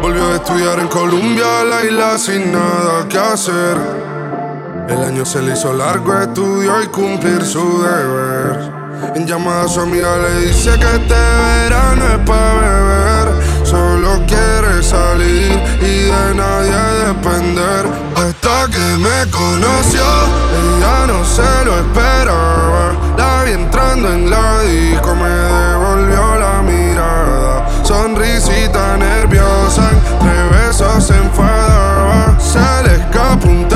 Volvió a estudiar en Colombia, la isla sin nada que hacer. El año se le hizo largo, estudió y cumplir su deber. En llamada a su amiga le dice que este verano es para beber. Solo quiere salir y de nadie depender. Hasta que me conoció, ella no se lo esperaba. La vi entrando en la disco, me devolvió la mirada. Sonrisita nerviosa, entre besos se enfadaba. Se le escapó un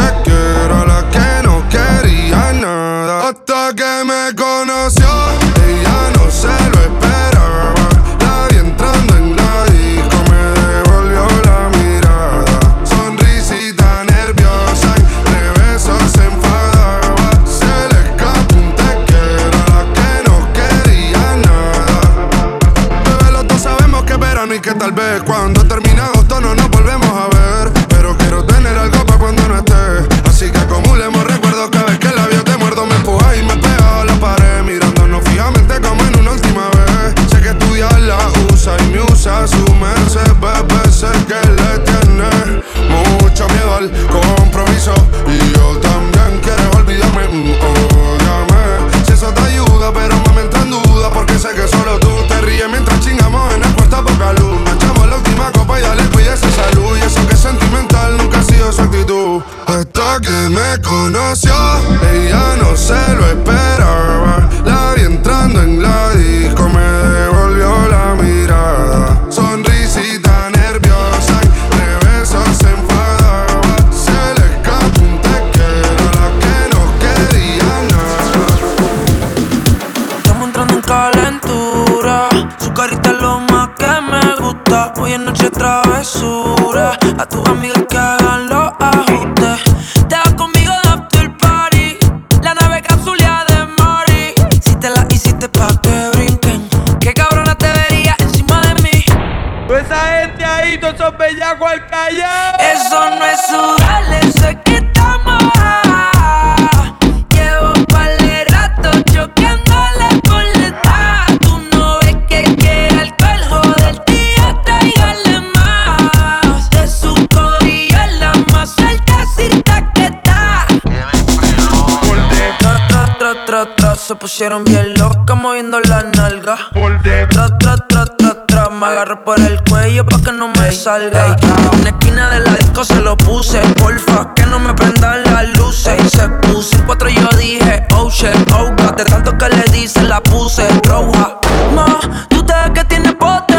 tra, tra, se pusieron bien locas moviendo la nalga. Tra, tra, tra, tra, tra, me agarro por el cuello pa' que no me salga. En la esquina de la disco se lo puse, porfa, que no me prendan las luces. Y se puso en cuatro yo dije, oh shit, oh god, de tanto que le di se la puse roja. Ma, tú te que tienes bote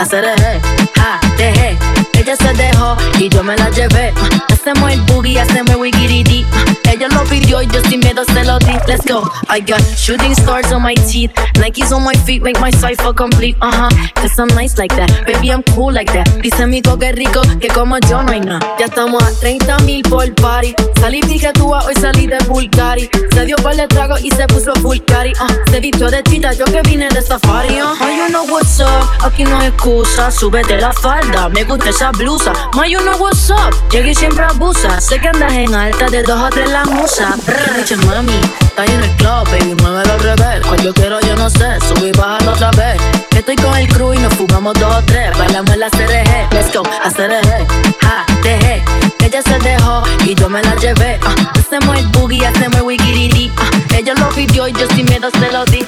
a CRG. Ja, dejé. Ella se dejó y yo me la llevé. Hacemos el boogie, hacemos el. Ella lo pidió y yo sin miedo se lo di. Let's go. I got shooting stars on my teeth. Nikes on my feet make my cipher complete. Uh huh. Cause I'm nice like that. Baby, I'm cool like that. Dice mi que rico, que como yo no hay nada. Ya estamos a 30 mil por party. Salí tú hoy salí de Bulgari. Se dio par de trago y se puso full cari. Uh, se vistió de chita, yo que vine de safari. Uh. My you know what's up, aquí no hay excusa. Súbete la falda, me gusta esa blusa. My you know what's up, llegué siempre abusa. Sé que andas en alta de dos a tres la musa. Brr, mami, está en el club, baby, muévelo al revés. Cuando yo quiero, yo no sé, subí bajar otra vez. Estoy con el crew y nos fumamos dos o tres. Bailamos la CRG, let's go, a CRG. Ja, dejé, ella se dejó y yo me la llevé. Uh, hacemos el boogie, hacemos el wigiridi. Uh, ella lo pidió y yo sin miedo se lo di.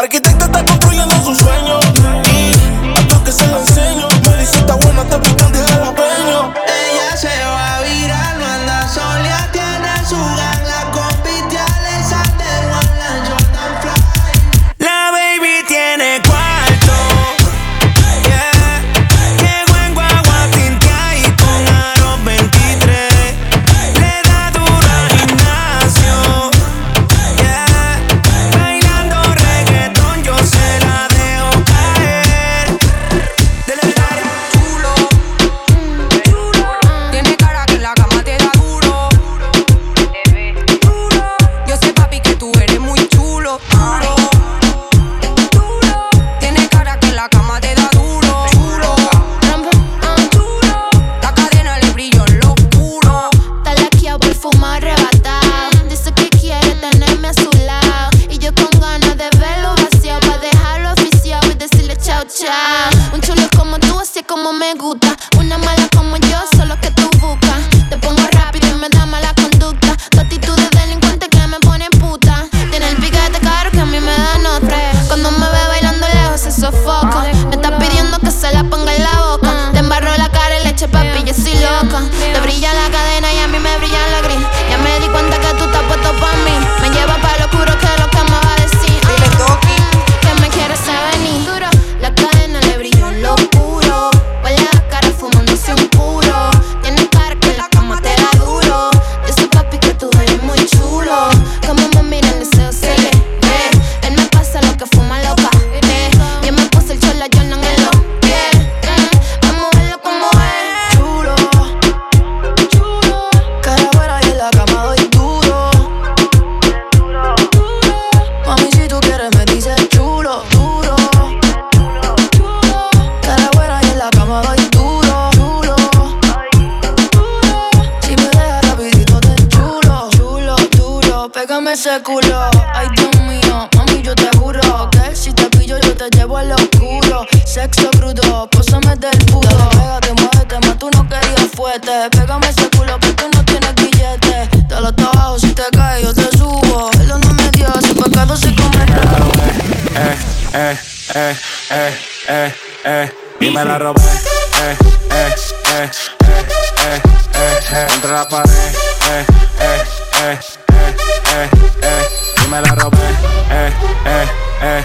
Arquitecta está construyendo me la robé. Eh, eh, eh, eh, eh, eh, eh, contra la pared. Eh, eh, eh, eh, eh, eh. me la robé, eh, eh, eh, eh, eh,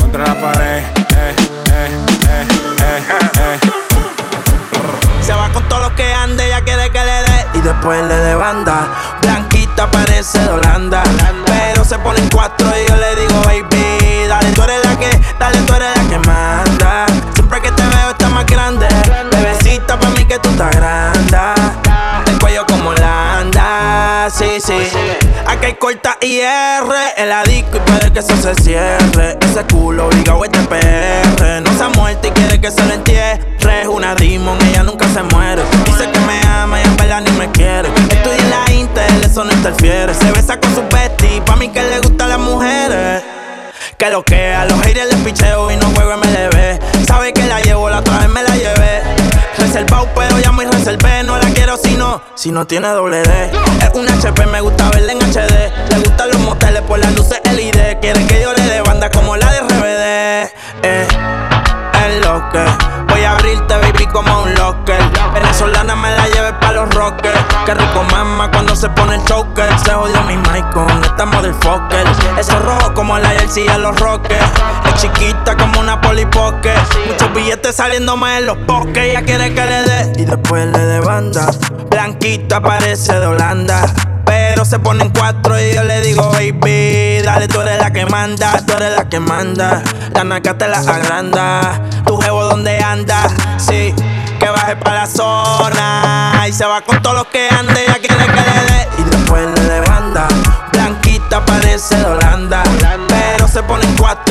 contra la pared, Se va con todo lo que ande, ella quiere que le dé y después le dé banda. Blanquita parece de Holanda, pero se pone en cuatro y yo le digo, baby, el disco y puede que eso se cierre. Ese culo obligado es de PR, no se ha muerto y quiere que se lo entierre. Es una demon, ella nunca se muere. Dice que me ama y en verdad ni me quiere. Estudia en la Intel, eso no interfiere. Se besa con su bestie, pa' mí que le gustan las mujeres. Que lo que a los haters les picheo y no juego MLB. Sabe que la llevo, la otra vez me la. Reservado, pero ya muy reservé. No la quiero si no, si no tiene doble D. Es un HP, me gusta verla en HD. Le gustan los moteles por las luces LED. Quiere que yo le dé banda como la de RBD. Eh, voy a abrirte, baby, como un locker. Venezolana me la lleve pa' los rockers. Qué rico mama cuando se pone el choker. Se jodió mi mic con esta motherfucker. Eso rojo como la jersey a los rockers. Es chiquita como una polipoque. Muchos billetes saliendo más en los poques. Ella quiere que le dé y después le dé banda. Blanquita parece de Holanda. Pero se ponen cuatro y yo le digo, baby, dale, tú eres la que manda, tú eres la que manda. La naca te la agranda. Donde anda, sí, que baje para la zona. Y se va con todos los que ande, ella quiere que le dé. Y le dé banda. Blanquita parece de. Pero se ponen cuatro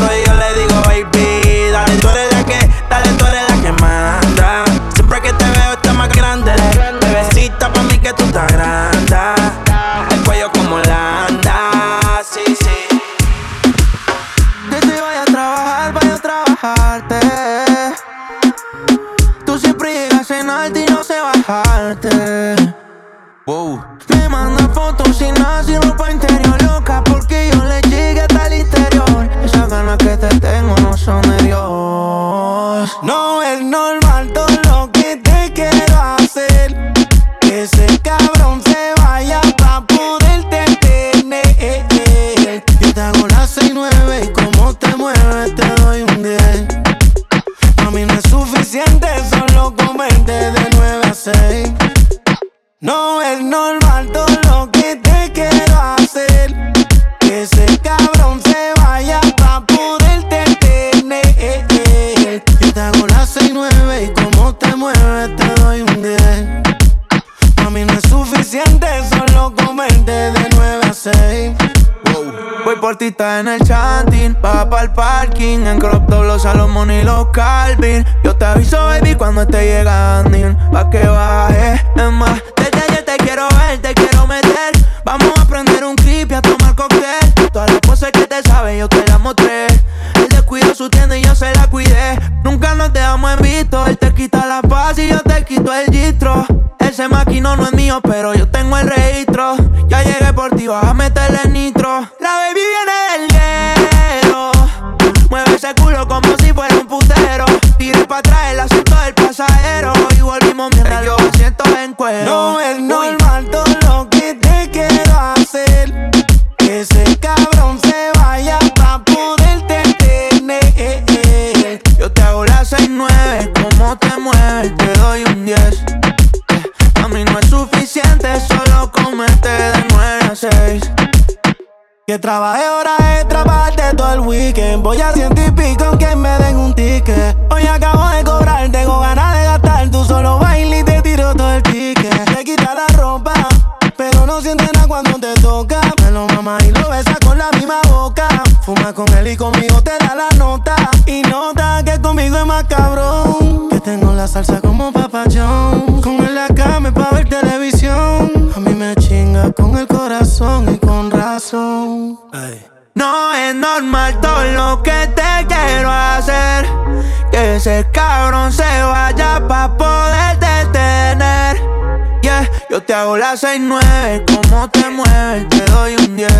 la 6-9, como te mueves, te doy un 10.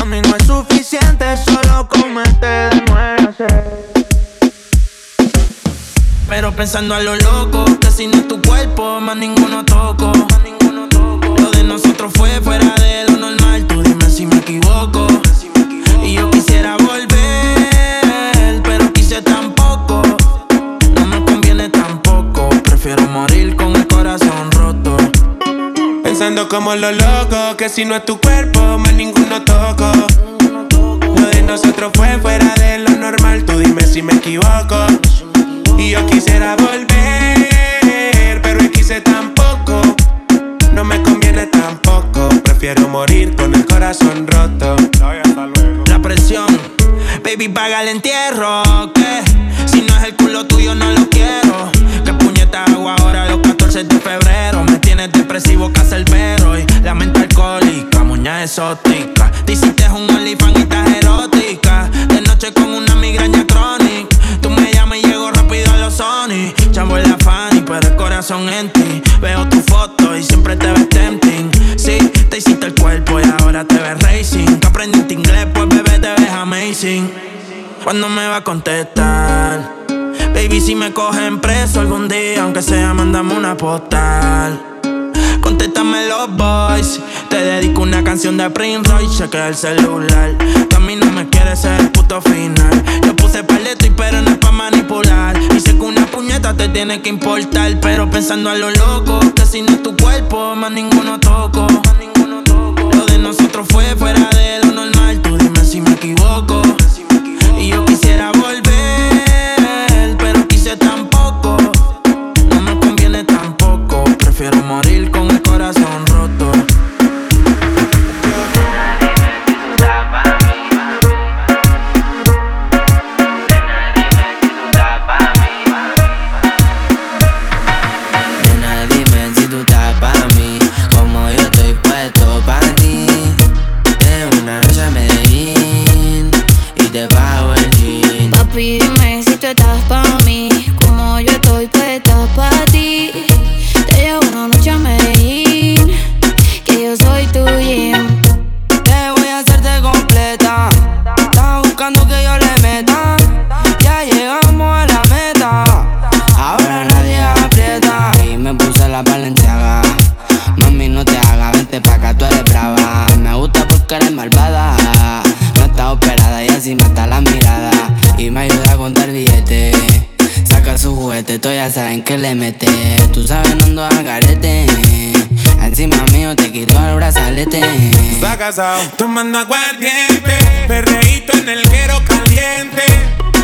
A mí no es suficiente solo comerte de nuevo. Pero pensando a lo loco, que si no es tu cuerpo, más ninguno toco. Lo de nosotros fue fuera de lo normal, tú dime si me equivoco. Y yo quisiera volver, Como lo loco, que si no es tu cuerpo, más ninguno toco. Lo de nosotros fue fuera de lo normal, tú dime si me equivoco. Y yo quisiera volver, pero quise tampoco. No me conviene tampoco. Prefiero morir con el corazón roto. La presión, baby, paga el entierro. Que si no es el culo tuyo, no lo quiero. Que puñeta hago ahora los 14 de febrero. Me tienes depresivo, casa el perro. Y la mente alcohólica, muña exótica. Te hiciste un olifán y estás erótica. De noche con una migraña crónica. Tú me llamas y llego rápido a los Sony. Chamo en la Fanny, pero el corazón en ti. Veo tu foto y siempre te ves tempting. Sí, te hiciste el cuerpo y ahora te ves racing. Que aprendiste inglés, pues bebé te ves amazing. ¿Cuándo me va a contestar? Baby, si me cogen preso algún día, aunque sea, mandame una postal. Contéstame los boys. Te dedico una canción de Prince Royce, chequea el celular. Tú a mí no me quieres ser el puto final. Yo puse paleto y pero no es pa' manipular. Y que una puñeta te tiene que importar. Pero pensando a lo loco, que si no es tu cuerpo, más ninguno toco. Lo de nosotros fue fuera de lo normal. Tú dime si me equivoco. Y yo quisiera volver, operada y así mata la mirada. Y me ayuda a contar billetes. Saca su juguete, tú ya saben que le mete. Tú sabes, no ando a garete. Encima mío te quito el brazalete. Está casado, tomando aguardiente. Perreíto en el guero caliente.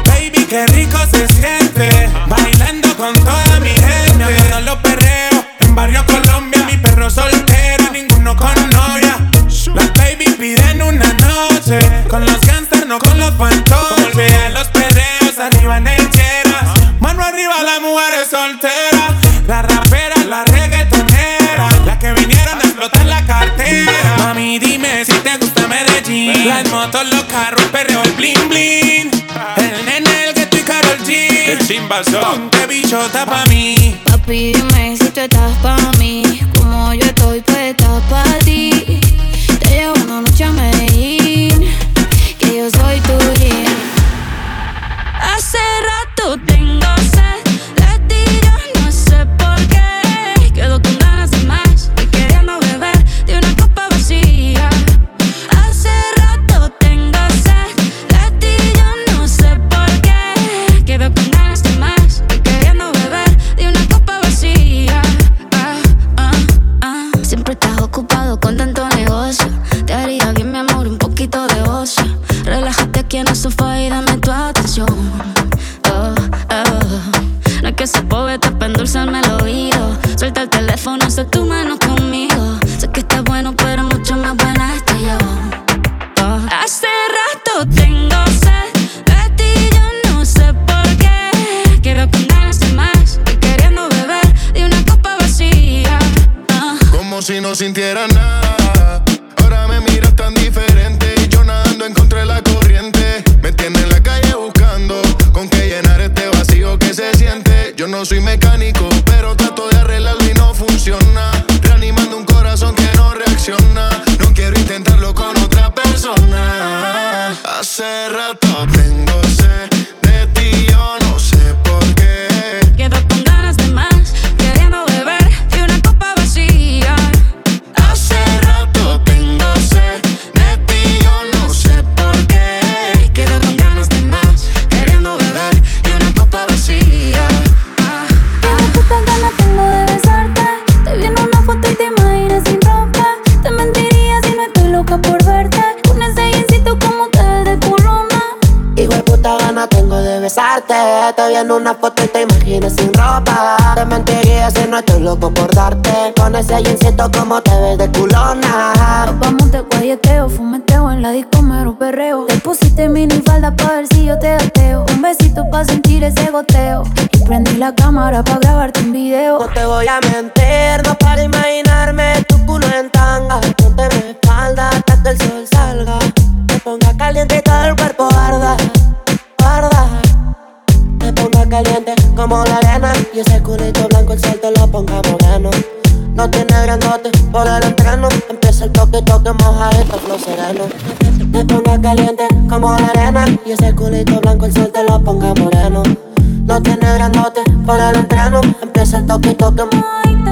Baby, qué rico se siente. Bailando con toda mi gente. Viendo los perreos en Barrio Colombia. Mi perro soltero, ninguno con novia. Las baby piden una noche. Con los gangsters, no con los fantoches. Vean los perreos arriba en el cheras. Mano arriba, las mujeres solteras. La rapera, la reggaetonera. Las que vinieron a explotar la cartera. Mami, dime si te gusta Medellín. Las motos, los carros, el perreo, el bling bling. El nene, el que y Karol G. El chimbazo. Ponte bichota pa' mí. Papi, dime si tú estás pa' mí, como yo estoy puesta pa' ti. Tengo de besarte. Te vi en una foto y te imaginas sin ropa. Te mentiría si no estoy loco por darte. Con ese jeansito como te ves de culona. Nos vamos de guayeteo, fumeteo en la disco mero perreo. Te pusiste mini falda pa' ver si yo te gateo. Un besito pa' sentir ese goteo. Y prendí la cámara pa' grabarte un video. No te voy a mentir, no para imaginarme tu culo en tanga. Ponte mi espalda hasta que el sol salga. Te ponga caliente y todo el cuerpo arda. Caliente como la arena. Y ese culito blanco el sol te lo ponga moreno. No tiene grandote por el entreno. Empieza el toque, toque, moja esto, flow sereno. Te ponga caliente como la arena. Y ese culito blanco el sol te lo ponga moreno. No tiene grandote por el entreno. Empieza el toque, toque,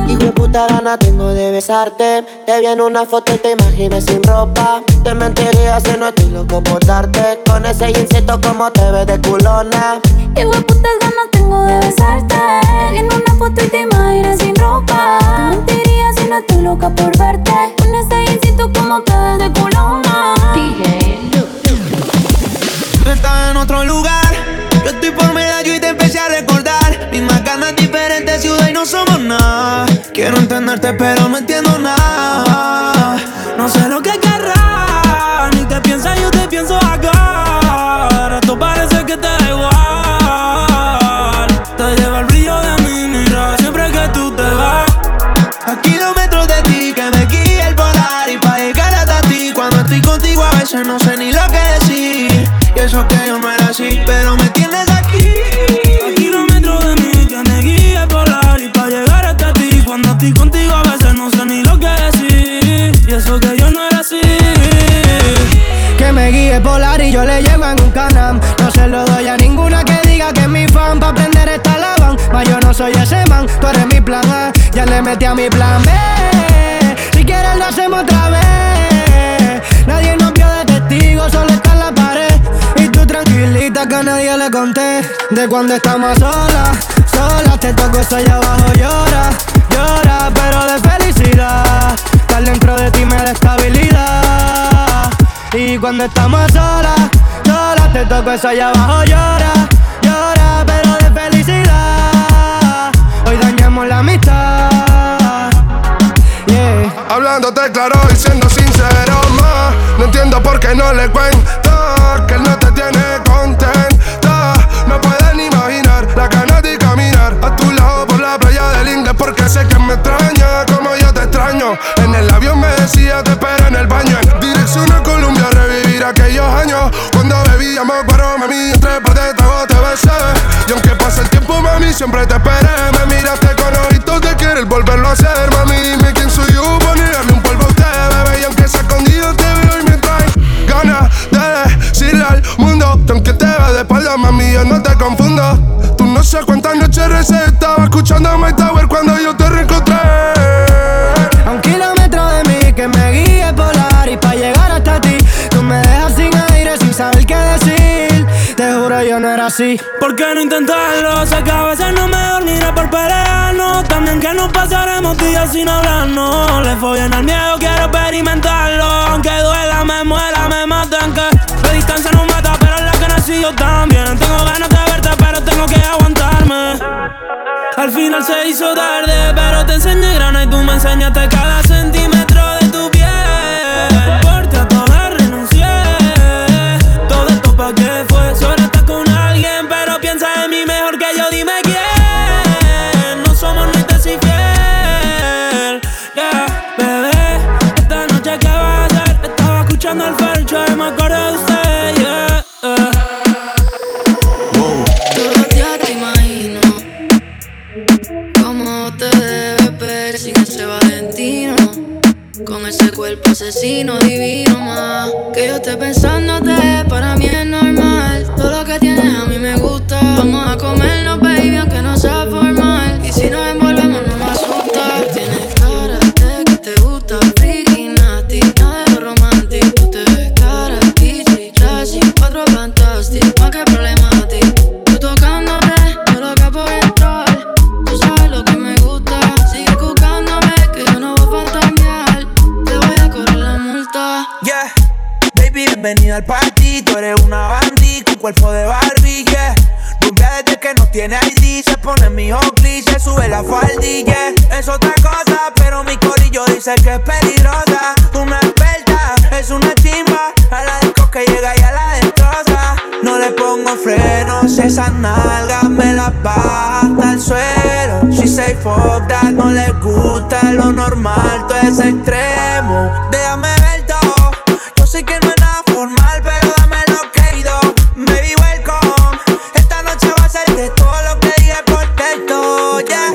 Hijo de puta gana tengo de besarte. Te vi en una foto y te imaginas sin ropa. Te mentiría si no estoy loco por darte. Con ese jeansito como te ves de culona. Hijo de putas ganas tengo de besarte. En una foto y te imaginas sin ropa. Te mentiría si no estoy loca por verte. Un ensayincito como te ves de culona. Tú estás en otro lugar. Yo estoy por medallo y te empecé a recordar. Mismas ganas, diferentes ciudad y no somos nada. Quiero entenderte, pero no entiendo nada. Soy ese man, tú eres mi plan A. Ya le metí a mi plan B. Si quieres lo hacemos otra vez. Nadie nos vio de testigo, solo está en la pared. Y tú tranquilita que a nadie le conté. De cuando estamos solas, solas. Te toco eso allá abajo, llora, llora, pero de felicidad. Estar dentro de ti me da estabilidad. Y cuando estamos solas, solas, te toco eso allá abajo, llora, La. Yeah. Hablándote claro y siendo sincero No entiendo por qué no le cuento Que él no te tiene contenta No pueden imaginar ¿Por qué no intentarlo? Sé que a veces no me dormiré por pelearnos. También que nos pasaremos días sin hablarnos. Le follen al miedo, quiero experimentarlo. Aunque duela, me muera, me maten Que la distancia no mata, pero es la que nací yo también. Tengo ganas de verte, pero tengo que aguantarme. Al final se hizo tarde, pero te enseñé grana Y tú me enseñaste cada centímetro Llegando al fair, me acuerdo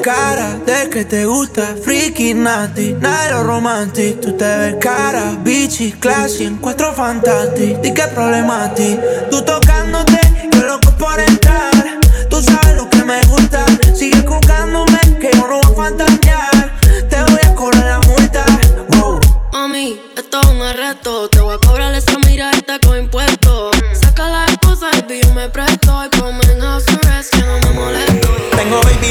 De que te gusta, freaky, de lo romantic. Tú te ves cara, bitchy, classy, en cuatro fantastic. Di que problema a ti, tú tocándote, yo loco por entrar. Tú sabes lo que me gusta, sigue buscándome, que yo no voy a fantasear. Te voy a cobrar la multa. Wow. Mami, esto es un arresto. Te voy a cobrar esa mirada con impuestos.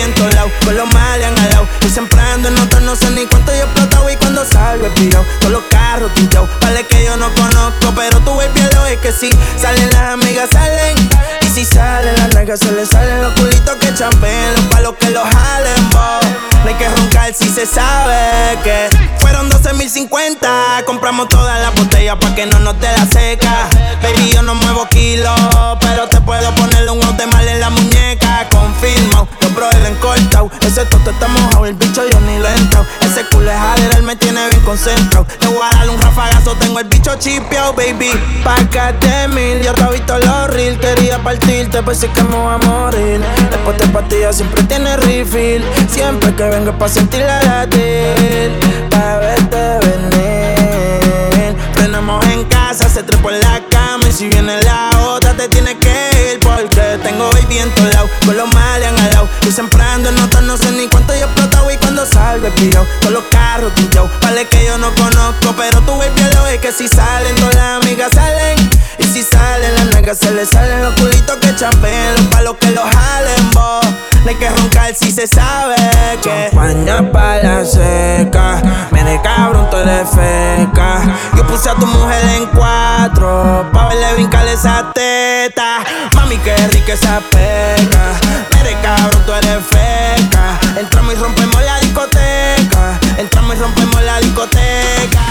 En todos lados, con los males han alado. Y siempre ando en otro, no sé ni cuánto yo he explotado. Y cuando salgo he pillado, todos los carros tintados. Vale que yo no conozco, pero tú baby lo es que sí. Salen las amigas, salen. Y si salen las nalgas, se les salen los culitos que champen. Los palos que los jalen, bo. Hay que roncar si se sabe que fueron 12.050. Compramos todas las botellas pa' que no nos dé la seca. Baby, yo no muevo kilos, pero te puedo ponerle un de mal en la muñeca. Confirmo, los brothers cortado. Ese toto está mojado, el bicho yo ni lo he entrado. Ese culo es él me tiene bien concentrado. Le voy a dar un rafagazo, tengo el bicho chipeado, baby. Pácate mil, yo te he visto los reels. Quería partirte, pues sí que me voy a morir. Después de pastillas siempre tiene refill. Siempre que vengo pa' sentir la latir. Pa' verte venir. Frenamos en casa, se trepó en la cama. Y si viene la otra, te tienes que Porque tengo baby en todos lados. Con los males han alado. Y siempre ando en notas, no sé ni cuánto yo explotado. Y cuando salgo he pillado. Con los carros tintados. Vale que yo no conozco, pero tú baby lo es que si salen, todas las amigas salen. Y si salen las nalgas, se les salen los culitos que champen. Los palos que los jalen, bo. No hay que roncar si se sabe que Champaña pa' la seca Mire cabrón, tú eres feca Yo puse a tu mujer en cuatro Pa' verle brincar esa teta Mami, qué rica esa peca Mire cabrón, tú eres feca Entramos y rompemos la discoteca. Entramos y rompemos la discoteca.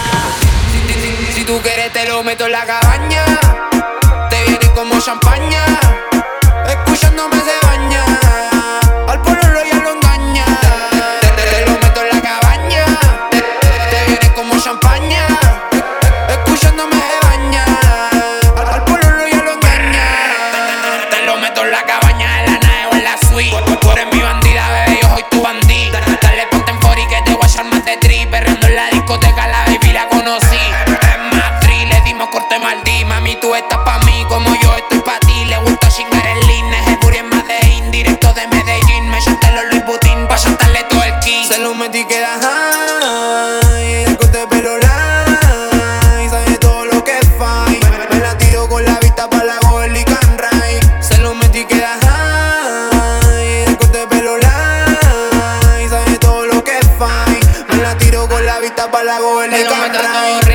Si tú quieres te lo meto en la cabaña. Te viene como champaña Escuchándome se baña. Al pololo ya lo engaña. Te, te- te lo meto en la cabaña. Te, te viene como champaña pa' la Golly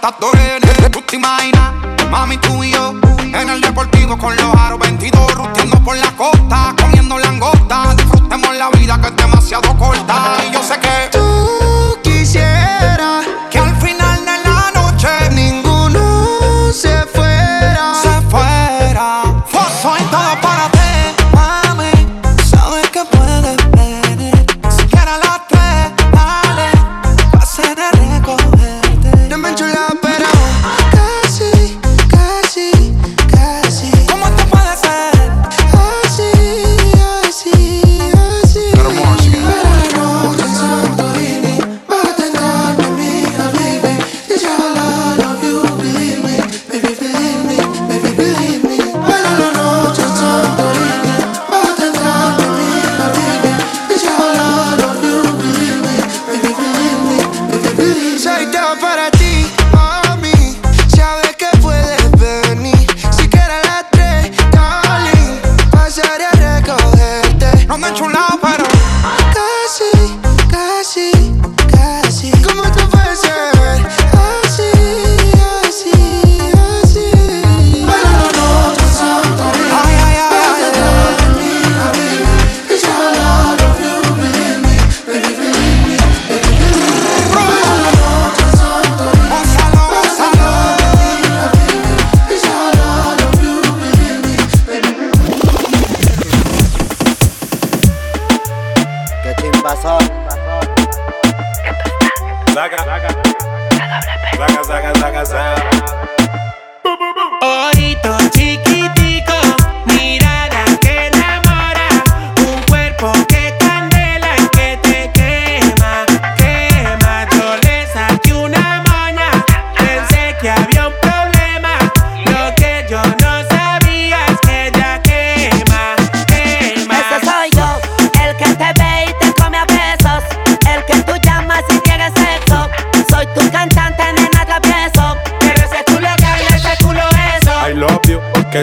tá doido.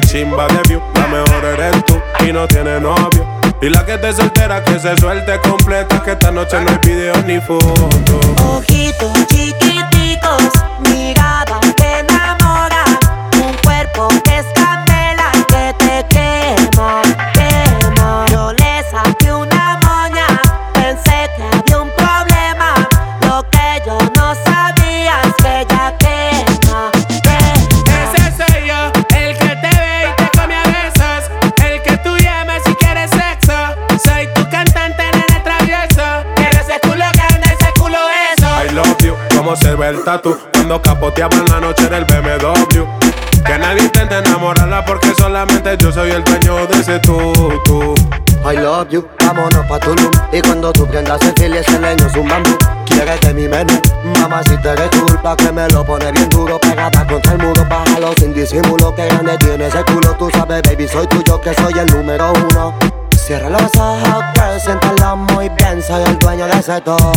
que chimba de view. La mejor eres tú y no tiene novio. Y la que te soltera que se suelte completa. Que esta noche no hay video ni foto. Ojitos chiquititos, mira. Cuando capoteaba en la noche era el BMW. Que nadie intente enamorarla porque solamente yo soy el dueño de ese tú. I love you, vámonos pa' Tulum. Y cuando tú prendas el fil ese leño es un bambú. Quieres mi menú, mamá si te eres culpa Que me lo pone bien duro, pegada contra el muro Bájalo sin disimulo, que grande tiene ese culo. Tú sabes baby, soy tuyo, que soy el número uno. Cierra los ojos, girl, siéntalo muy bien Soy el dueño de ese todo.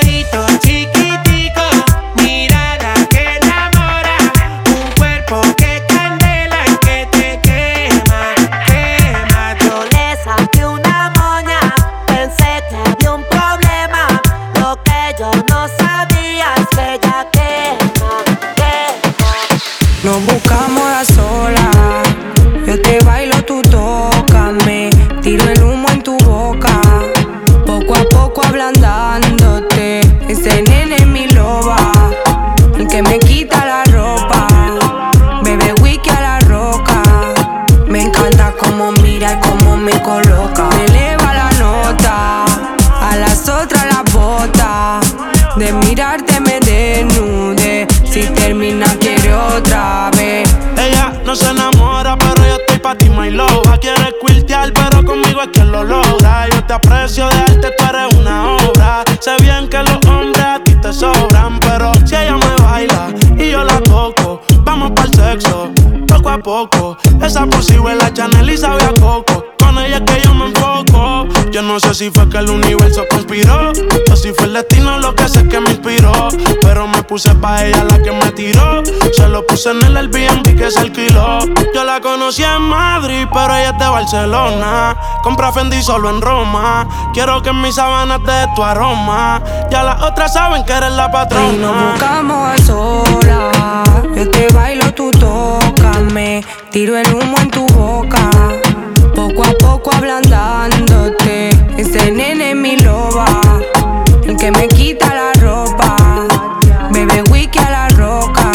Ojito chiqui el universo conspiró. O si fue el destino lo que sé que me inspiró. Pero me puse pa' ella la que me tiró. Se lo puse en el Airbnb que se alquiló. Yo la conocí en Madrid, pero ella es de Barcelona. Compra Fendi solo en Roma. Quiero que en mis sábanas de tu aroma. Ya las otras saben que eres la patrona. Y nos buscamos a solas. Yo te bailo, tú tócame. Tiro el humo en tu boca. Poco a poco ablandándote. Ese nene es mi loba. El que me quita la ropa. Bebe wiki a la roca.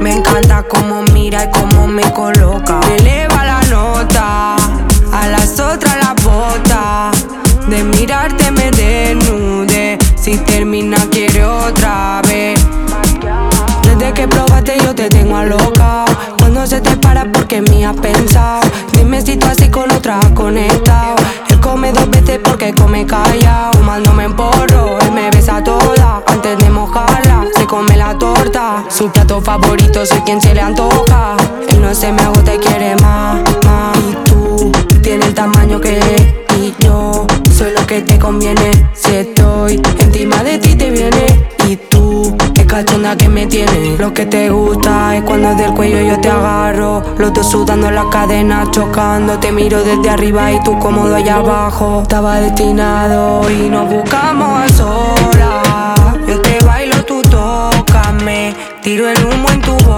Me encanta cómo mira y cómo me coloca. Me eleva la nota. A las otras la bota. De mirarte me desnude. Si termina, quiere otra vez. Desde que probaste yo te tengo a loca Cuando se te para porque me has pensado Dime si tú así Él come dos veces porque come callado Fumándome en porro, él me besa toda. Antes de mojarla, se come la torta. Su plato favorito soy quien se le antoja. Él no se me agota y quiere más, Y tú tienes el tamaño que y yo. Soy lo que te conviene. Si estoy encima de ti te viene cachonda que me tiene. Lo que te gusta es cuando del cuello yo te agarro. Los dos sudando la cadena, chocando. Te miro desde arriba y tú cómodo allá abajo. Estaba destinado y nos buscamos a solas. Yo te bailo, tú tócame. Tiro el humo en tu boca.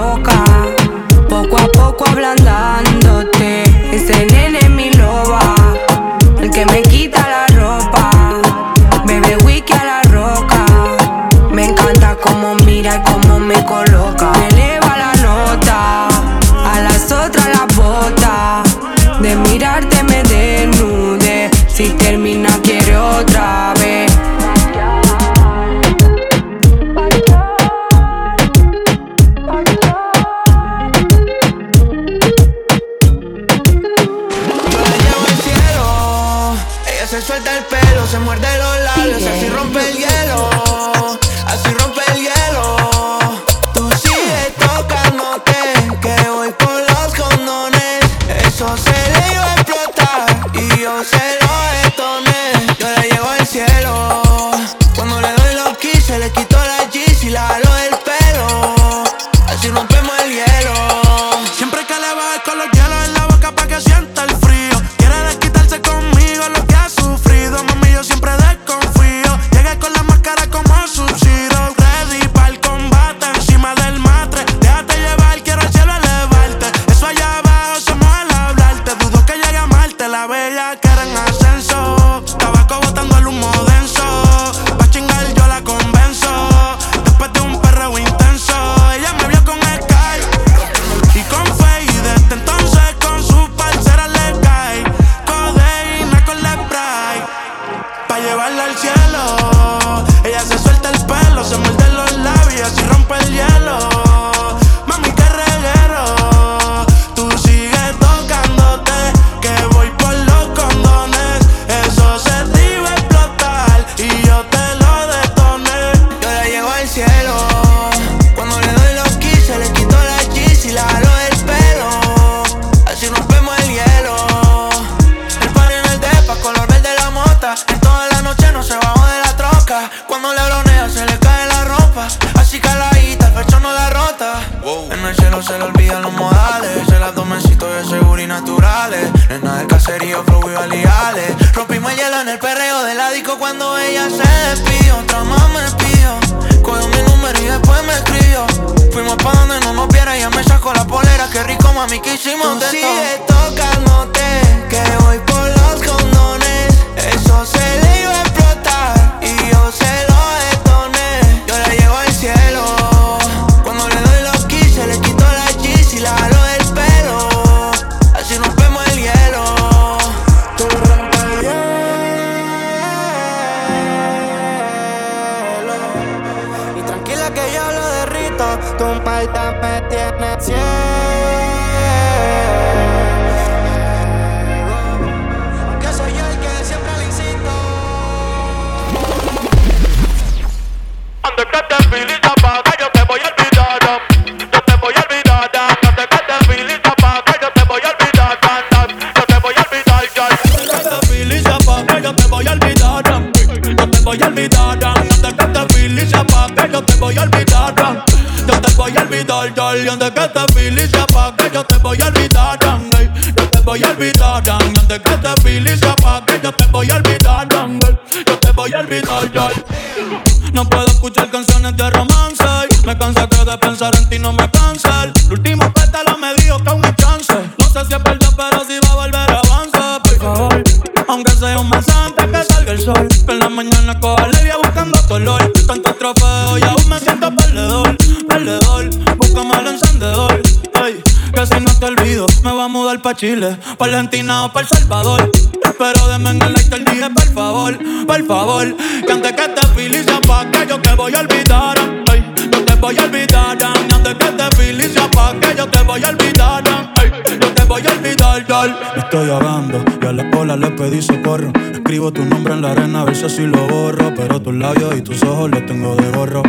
Chile, pa' Argentina o pa' El Salvador. Pero deme en dije por favor, por favor. Que antes que te feliz pa' que yo te voy a olvidar. Ay, yo te voy a olvidar. Antes que te feliz pa' que yo te voy a olvidar. Ay, yo te voy a olvidar, dal. Estoy ahogando y a la cola le pedí socorro. Escribo tu nombre en la arena a ver si así lo borro. Pero tus labios y tus ojos los tengo de gorro.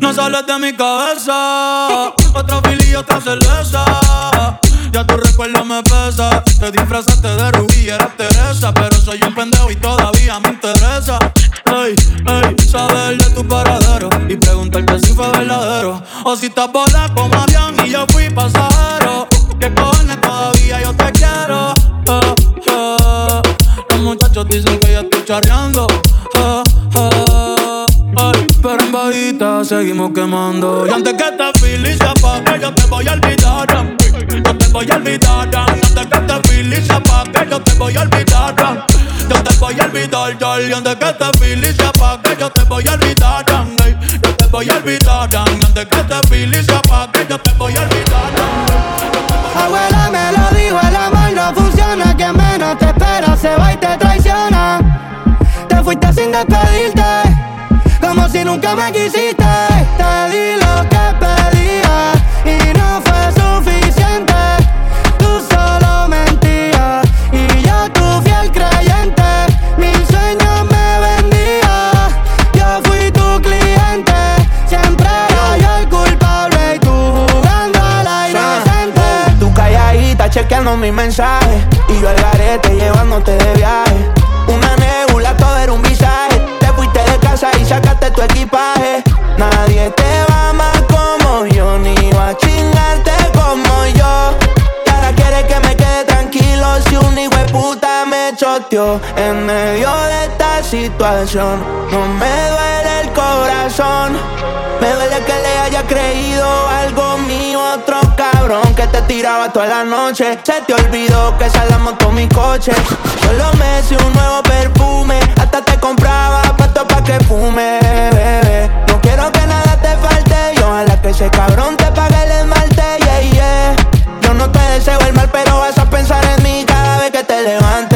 No sales de mi cabeza. Otro fili y otra cerveza. Ya tu recuerdo me pesa. Te disfrazaste de rubí, eres Teresa. Pero soy un pendejo y todavía me interesa. Ey, ey, saber de tu paradero. Y preguntarte si fue verdadero. O si estás bola como avión y yo fui pasajero. Que cojones todavía yo te quiero. Los muchachos dicen que yo estoy charreando. Pero en bajita seguimos quemando. Y antes que te feliz se apague, yo te voy a olvidar. Yo te voy a olvidar. Que te feliz se apague, yo te voy a olvidar. Yo te voy a olvidar, Y antes que te feliz se apague, yo te voy a olvidar. Yo te voy a olvidar. Antes que te feliz se apague, yo te voy a olvidar. Abuela me lo dijo, el amor no funciona. Quien menos te espera se va y te traiciona. Te fuiste sin despedirte como si nunca me quisiste. Y yo al garete llevándote de viaje. Una nebula, todo era un visaje y sacaste tu equipaje. Nadie te va más como yo, ni va a chingarte como yo. Y ahora quiere que me quede tranquilo si un hijo de puta me choteó. En medio de esta situación. No me duele el corazón, me duele que le haya creído algo mío, otro cabrón que te tiraba toda la noche. Se te olvidó que salamos con mi coche. Solo me hice un nuevo perfume, hasta te compraba pato pa' que fume, bebé. No quiero que nada te falte, y ojalá que ese cabrón te pague el esmalte, yeah, yeah. Yo no te deseo el mal, pero vas a pensar en mí cada vez que te levantes.